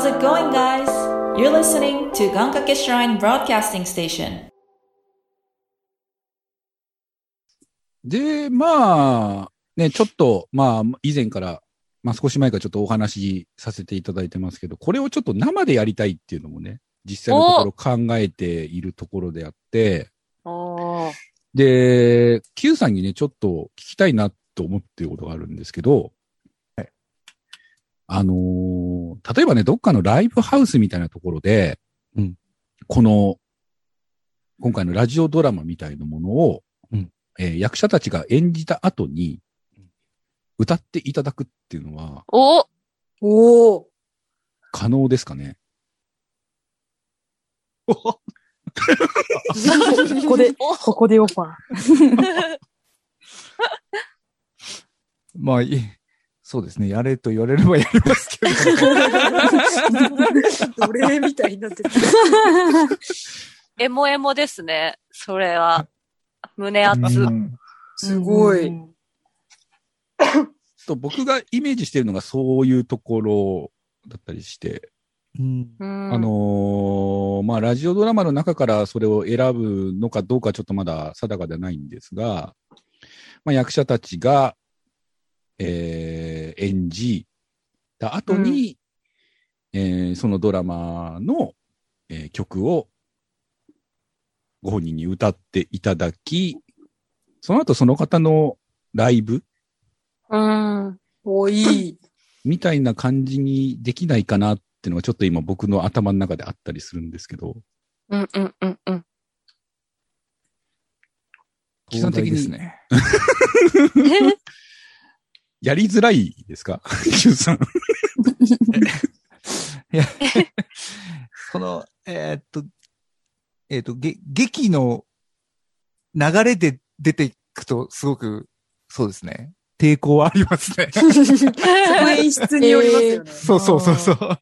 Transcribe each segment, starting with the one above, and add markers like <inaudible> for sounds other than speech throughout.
How's it going, guys? You're listening to Gankake Shrine Broadcasting Station. で、まあ、ね、ちょっと、まあ、以前から、まあ少し前からちょっとお話しさせていただいてますけど、これをちょっと生でやりたいっていうのもね、実際のところ考えているところであって、で、Q さんにね、ちょっと聞きたいなと思っていることがあるんですけど、あのー例えばね、どっかのライブハウスみたいなところで、うん。この、今回のラジオドラマみたいなものを、うん。えー役者たちが演じた後に、歌っていただくっていうのはお！おお。可能ですかね？<laughs> ここで、ここでオファー。<laughs> まあ、いそうですね。やれと言われればやりますけど。奴隷みたいになってる。エモエモですね。それは。胸熱。うんすごい。と僕がイメージしてるのがそういうところだったりして、あのーまあ、ラジオドラマの中からそれを選ぶのかどうかちょっとまだ定かではないんですが、まあ、役者たちが、えー演じた後に、えーそのドラマの、えー曲をご本人に歌っていただき、その後その方のライブうん。おいい。<laughs> みたいな感じにできないかなっていうのがちょっと今僕の頭の中であったりするんですけど、うんうんうんうん。基本的にですね。<laughs> やりづらいですか <laughs> ?Q さん。<laughs> いや、その、えーっと、えーっと、げ、劇の流れで出ていくと、すごく、そうですね。抵抗はありますね。その演出によりますよね。<laughs> そうそうそうそう。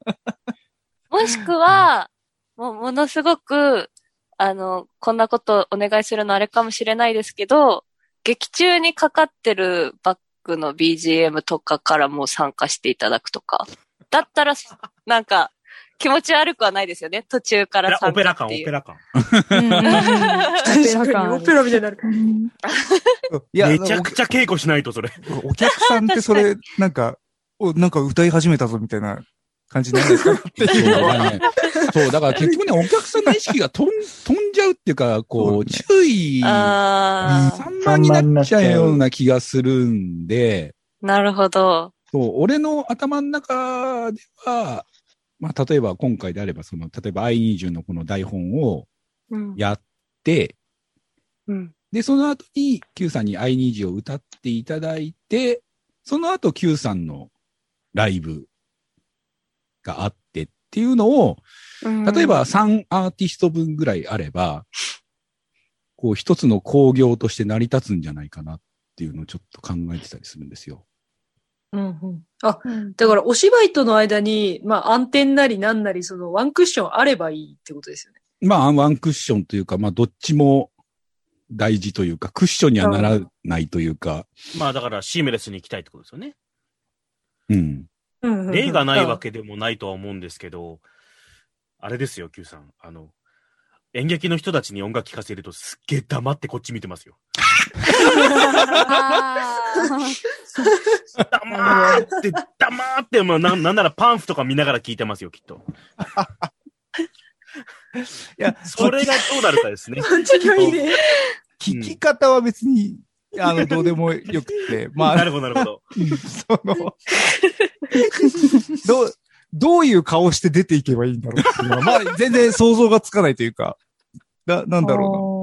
もしくは、もうものすごく、あの、こんなことお願いするのあれかもしれないですけど、劇中にかかってるバックの BGM とかからもう参加していただくとか。だったら、なんか、気持ち悪くはないですよね。途中かオペラら参オペラ感、オ加っていう。ペラ感。うんうん確かにオペラみたいになる。いや、めちゃくちゃ稽古しないと、それ。おお客さんってそれ、なんか、お、なんか歌い始めたぞみたいな感じになるんですかってそういうのね。そう、だから結局ね、お客さんの意識が飛ん <laughs> 飛んじゃうっていうか、こう、注意あ散漫になっちゃうような気がするんで、ー、なるほど。そう、俺の頭の中では、まあ、例えば今回であれば、その、例えば I20 のこの台本をうん。やって、うん。で、その後に Q さんに I20 を歌っていただいて、その後 Q さんのライブがあってっていうのを、例えば3アーティスト分ぐらいあれば、こう一つの工業として成り立つんじゃないかなっていうのをちょっと考えてたりするんですよ。うんうんあ、だからお芝居との間に、まあ暗転なりなんなり、そのワンクッションあればいいってことですよね。まあ、ワンクッションというか、まあ、どっちも大事というか、クッションにはならないというか、まあだからシームレスに行きたいってことですよね。うん。うんうんうん例がないわけでもないとは思うんですけど、あれですよ、Q さん。あの、演劇の人たちに音楽聴かせるとすっげえ黙ってこっち見てますよ。黙って、黙って、まあなんなんならパンフとか見ながら聞いてますよ、きっと。いや、それがどうなるかですね。聞き方は別に、あの、どうでもよくて、<laughs> まあ、なるほど、なるほど。う <laughs> んその、どう、どういう顔して出ていけばいいんだろうっていうのは、まあ、全然想像がつかないというか、な、なんだろうな。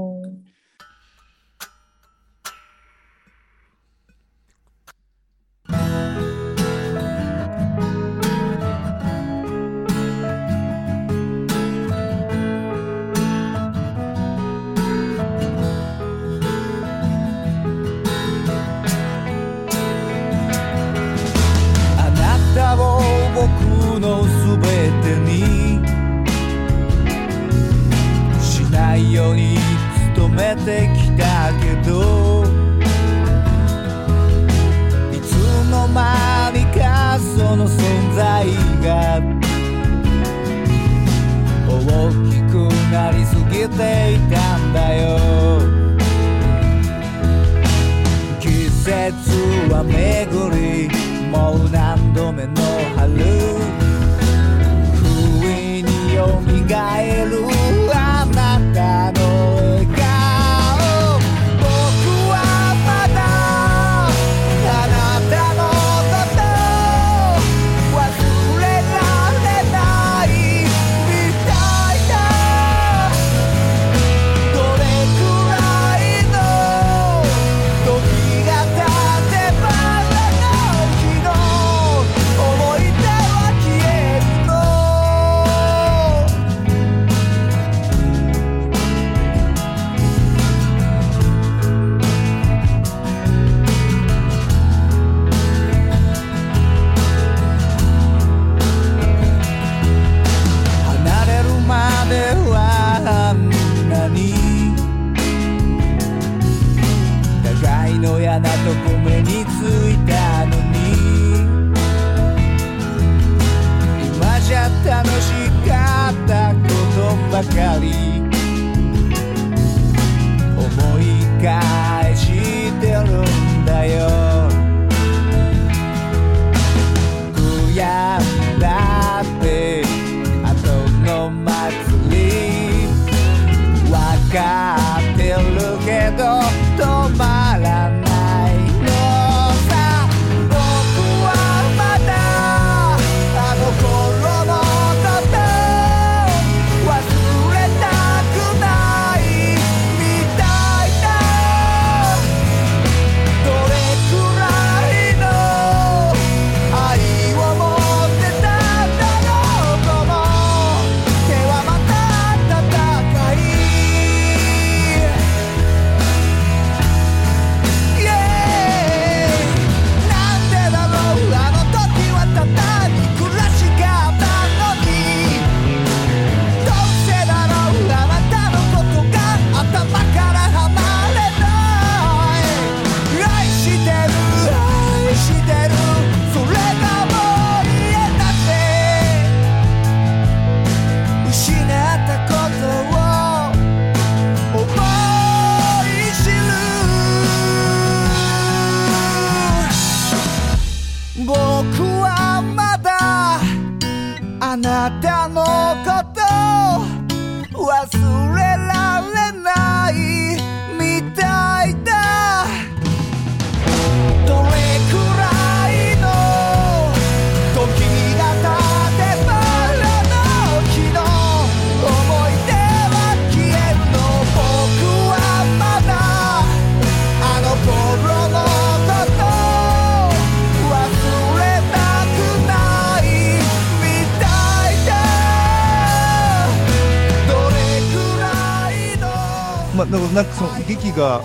なんかその劇が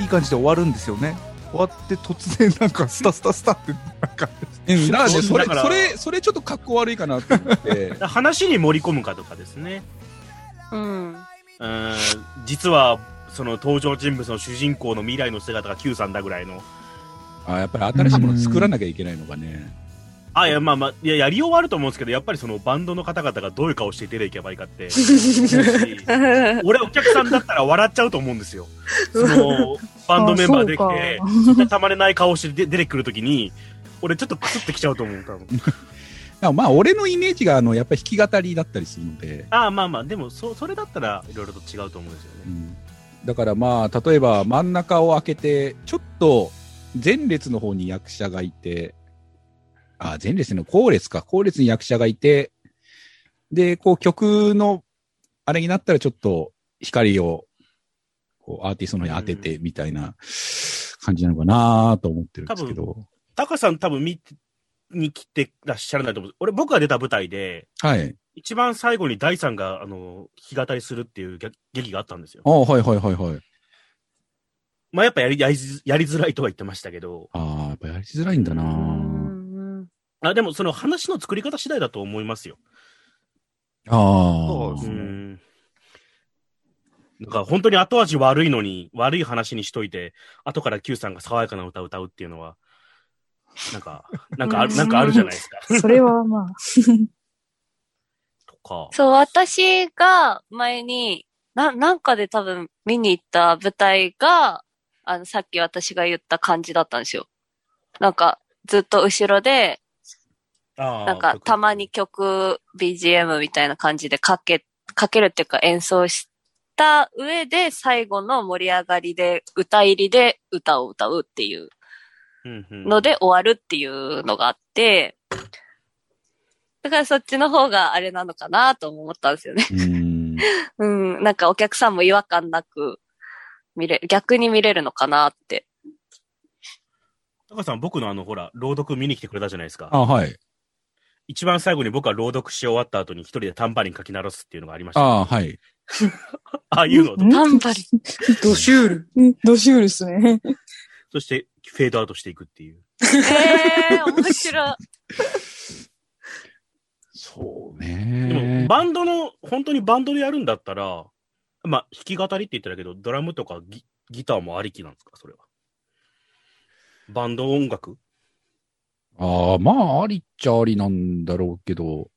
いい感じで終わるんですよね。終わって突然なんかスタスタスタってなんか、うん、だからね、それ、だからそれ、それちょっと格好悪いかなと思って。話に盛り込むかとかですね。うん。うーん、実は、その登場人物の主人公の未来の姿が Q さんだぐらいの。あやっぱり新しいもの作らなきゃいけないのかね。あ、いや、まあまあ、いや、やりようはあると思うんですけど、やっぱりそのバンドの方々がどういう顔して出ていけばいいかって。<laughs> 俺お客さんだったら笑っちゃうと思うんですよ。その、バンドメンバーできあてたまれない顔して出てくるときに、俺ちょっとクスってきちゃうと思う、多分。まあ、俺のイメージが、あの、やっぱり弾き語りだったりするので、ああ、まあまあ、でも、そ、それだったらいろいろと違うと思うんですよね。うんだからまあ、例えば真ん中を開けて、ちょっと前列の方に役者がいて、あ、前列の後列か、後列に役者がいて、で、こう曲の、あれになったらちょっと光を、こうアーティストの方に当ててみたいな感じなのかなと思ってるんですけど。タカさん多分見に来てらっしゃらないと思う。俺、僕が出た舞台で、はい。一番最後に大さんが、あの、弾き語りするっていう劇劇があったんですよあ。あ、はいはいはいはい。まあやっぱやり、やりづやりづらいとは言ってましたけど、ああ、やっぱやりづらいんだなうんあ、でもその話の作り方次第だと思いますよ。ああ。そうですねうん。なんか本当に後味悪いのに、悪い話にしといて、後から Q さんが爽やかな歌を歌うっていうのは、なんか、<laughs> なんかある、なんかあるじゃないですか。<laughs> それはまあ。<laughs> とか。そう、私が前に、な、なんかで多分見に行った舞台が、あの、さっき私が言った感じだったんですよ。なんか、ずっと後ろで、なんか、たまに。曲、BGM みたいな感じでかけ、かけるっていうか演奏した上で、最後の盛り上がりで、歌入りで歌を歌うっていうので終わるっていうのがあって、だからそっちの方があれなのかなとも思ったんですよね。うん。<laughs> うん、なんかお客さんも違和感なく見れ、逆に見れるのかなって。タカさん、僕のあの、ほら、朗読見に来てくれたじゃないですか。あはい。一番最後に僕は朗読し終わった後に一人でタンバリン書き鳴らすっていうのがありました。ああ、はい。<laughs> ああいうのタンバリン。ドシュール。うんドシュールっすね。そして、フェードアウトしていくっていう。ええー、面白い。そうでねも、。バンドの、本当にバンドでやるんだったら、まあ、弾き語りって言ってたけど、ドラムとかギギターもありきなんですか、それは。バンド音楽ああ、まあ、ありっちゃありなんだろうけど、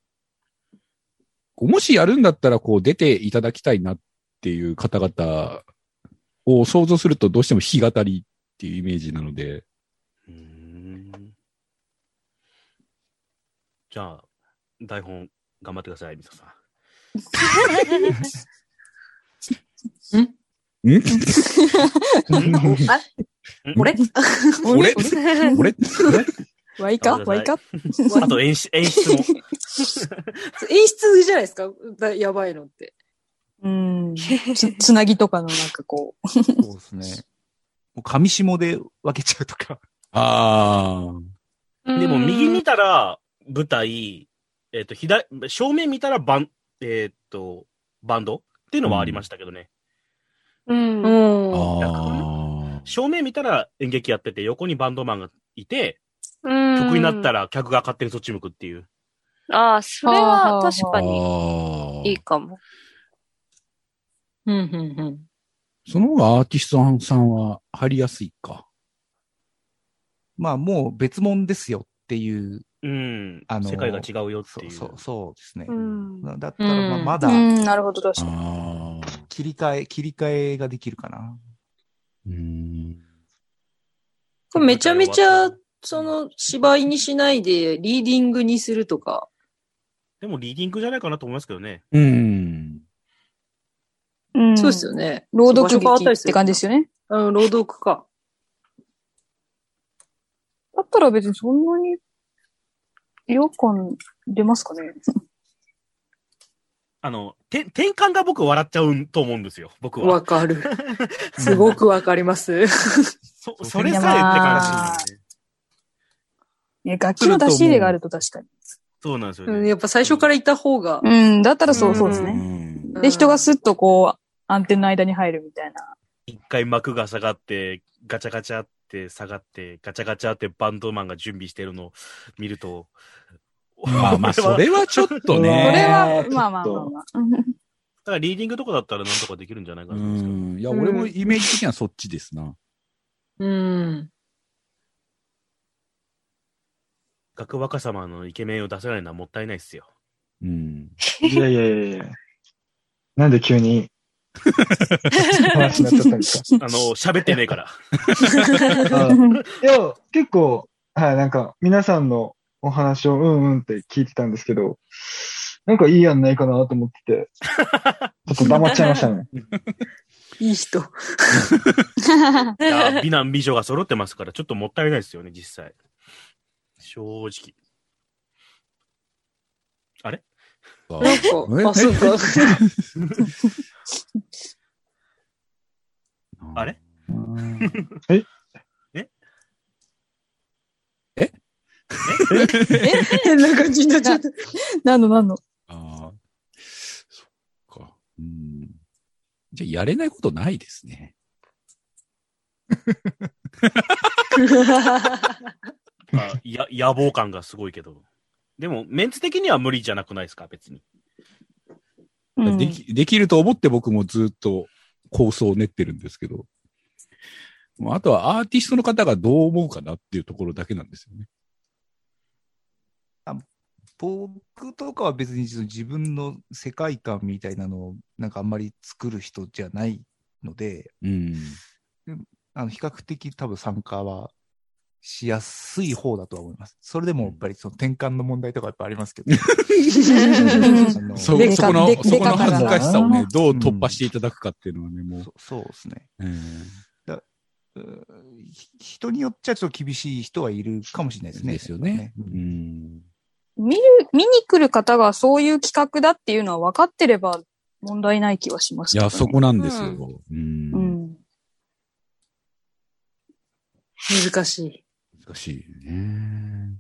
こうもしやるんだったら、こう、出ていただきたいなっていう方々を想像すると、どうしても弾き語りっていうイメージなので、うーん。じゃあ、台本頑張ってください、みそさん。<laughs> ん？あ俺？俺？俺？<laughs> ワイカワイカあと演出、演出も。<laughs> 演出じゃないですか？だやばいのって。うん。<laughs> つ、つなぎとかのなんかこう。そうですね。もう上下で分けちゃうとか。ああ。でも、右見たら舞台、えっ、と、左、正面見たらバン、えっ、と、バンド？っていうのはありましたけどね。うん。うん。ああ。正面見たら演劇やってて、横にバンドマンがいて、うん曲になったら客が勝手にそっち向くっていう。ああ、それは確かに。いいかも。うん、うん、うん。その方がアーティストさんは入りやすいか。まあもう別物ですよっていう、うん。あの世界が違うよっていう。そうそう、そうですね。うん。だったら、まあうんまだうん、なるほど、確かに。切り替え、切り替えができるかな。うん。これめちゃめちゃ、その、芝居にしないで、リーディングにするとか。でもリーディングじゃないかなと思いますけどね。うん。うんそうですよね。朗読劇って感じですよね。うん、朗読か。だったら別にそんなに違和感出ますかね。<laughs> あの、て転換が僕笑っちゃうと思うんですよ。僕は。わかる。<laughs> すごくわかります。そ、それさえって感じね。ね楽器の出し入れがあると確かに。そうなんですようん、ね。やっぱ最初からいた方が。うん、だったらそうう、んそうですね。うんで、人がスッとこう、アンテンの間に入るみたいな。一回幕が下がって、ガチャガチャって下がって、ガチャガチャってバンドマンが準備してるのを見ると、まあまあ、<laughs> それはちょっとこね。れはね、まあまあまあまあ。だからリーディングとかだったらなんとかできるんじゃないかうなと思うんですけど。ん。いや、俺もイメージ的にはそっちですな。うん。学若様のイケメンを出せないのはもったいないっすよ。うん。いやいやいやいや。なんで急に、話になっちゃったんですか？<laughs> あの、喋ってねえから。あいや、結構、はい、なんか、皆さんのお話をうんうんって聞いてたんですけど、なんかいいやんないかなと思ってて、<laughs> ちょっと黙っちゃいましたね。いい人。<laughs> いや美男美女が揃ってますから、ちょっともったいないですよね、実際。正直。あれ？なんか、え <laughs> あ、そうか。あれ？変 <laughs> な感じになっちゃった。何の何の？ああ。そっか。うん。じゃあ、やれないことないですね。<laughs> あや野望感がすごいけど。でも、メンツ的には無理じゃなくないですか、別に。うんでき、できると思って僕もずっと構想を練ってるんですけど。もうあとはアーティストの方がどう思うかなっていうところだけなんですよね。僕とかは別に自分の世界観みたいなのをなんかあんまり作る人じゃないので、うん。あの比較的多分参加はしやすい方だとは思います。それでもやっぱりその転換の問題とかやっぱありますけど。<laughs> <laughs> そ、こので、そこの恥ずかしさをねで、どう突破していただくかっていうのはね、もう。そそうですね。人によっちゃちょっと厳しい人はいるかもしれないですね。ですよね。ううんん。見る、見に来る方がそういう企画だっていうのは分かってれば問題ない気はしますね。いや、そこなんですよ。ううん。うん。難しい。難しいね。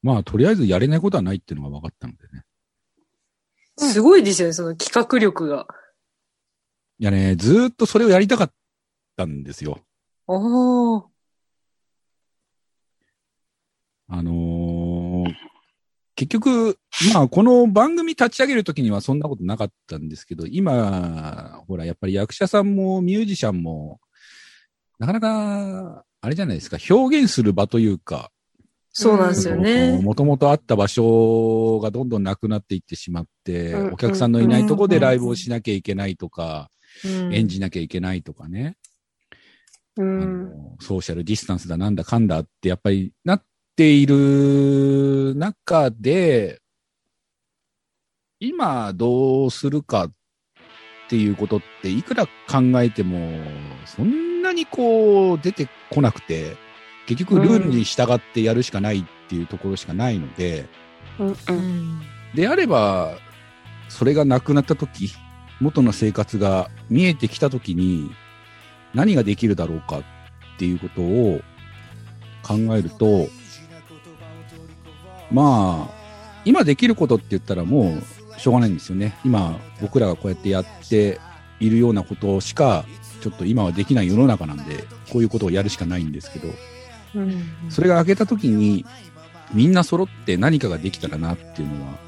まあ、とりあえずやれないことはないっていうのが分かったのでね。すごいですよね、その企画力が。いやね、ずーっとそれをやりたかったんですよ。おー。あのー結局、まあ、この番組立ち上げるときにはそんなことなかったんですけど、今、ほら、やっぱり役者さんもミュージシャンも、なかなか、あれじゃないですか、表現する場というか、そうなんですよね。もともとあった場所がどんどんなくなっていってしまって、うんお客さんのいないとこでライブをしなきゃいけないとか、うん演じなきゃいけないとかね、あうん。のソーシャルディスタンスだなんだかんだってやっぱりなっている中で、今どうするかっていうことっていくら考えても、そんなにこう出てこなくて、結局ルールに従ってやるしかないっていうところしかないので、うん。うん。であれば、それがなくなった時、元の生活が見えてきた時に、何ができるだろうかっていうことを考えると、まあ、今できることって言ったらもうしょうがないんですよね。今、僕らがこうやってやっているようなことしか、ちょっと今はできない世の中なんで、こういうことをやるしかないんですけど、うん。それが明けた時に、みんな揃って何かができたらなっていうのは、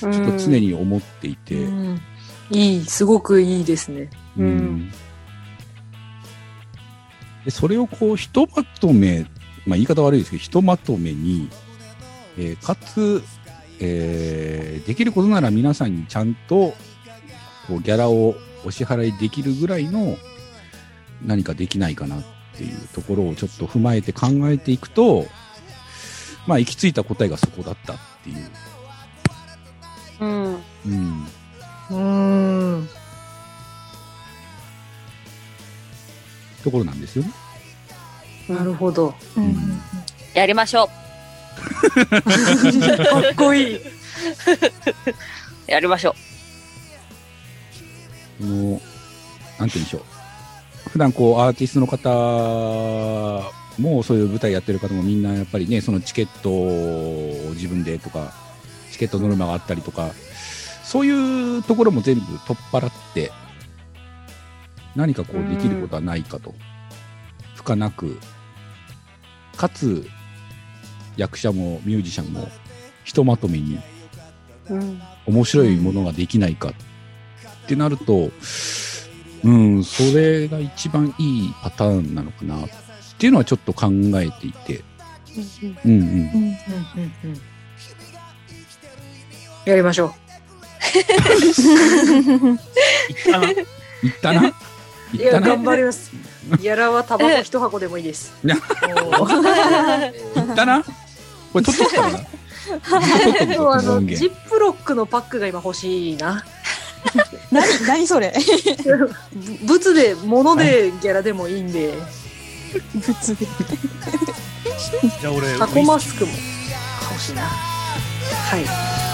ちょっと常に思っていて、うん。いい、すごくいいですね。うん。うん。でそれをこう、ひとまとめ、まあ言い方悪いですけど、ひとまとめに、えーかつ、えーできることなら皆さんにちゃんと、こう、ギャラをお支払いできるぐらいの何かできないかなっていうところをちょっと踏まえて考えていくと、まあ行き着いた答えがそこだったっていう。うん。うん。うーん。ところなんですよね。なるほど。うんうんやりましょ <laughs> かっこいい。う。<laughs> やりましょこの、なんて言うんでしょう。普段こう、アーティストの方も、そういう舞台やってる方もみんなやっぱりね、そのチケットを自分でとか、チケットノルマがあったりとか、そういうところも全部取っ払って、何かこうできることはないかと。負荷なく、かつ、役者もミュージシャンも、ひとまとめに。面白いものができないかってなると、うん、それが一番いいパターンなのかなっていうのはちょっと考えていて、うんうん。うんうんうんうんやりましょあの言ったなう。いったな頑張ります。やらはタバコ一箱でもいいです。いったなこれ取っとくからな。あの、ジップロックのパックが今欲しいな。<laughs> 何、何それ？<laughs> ぶ物で、物でギャラでもいいんで、物で。じゃあ俺、タコマスクも欲しいな。はい。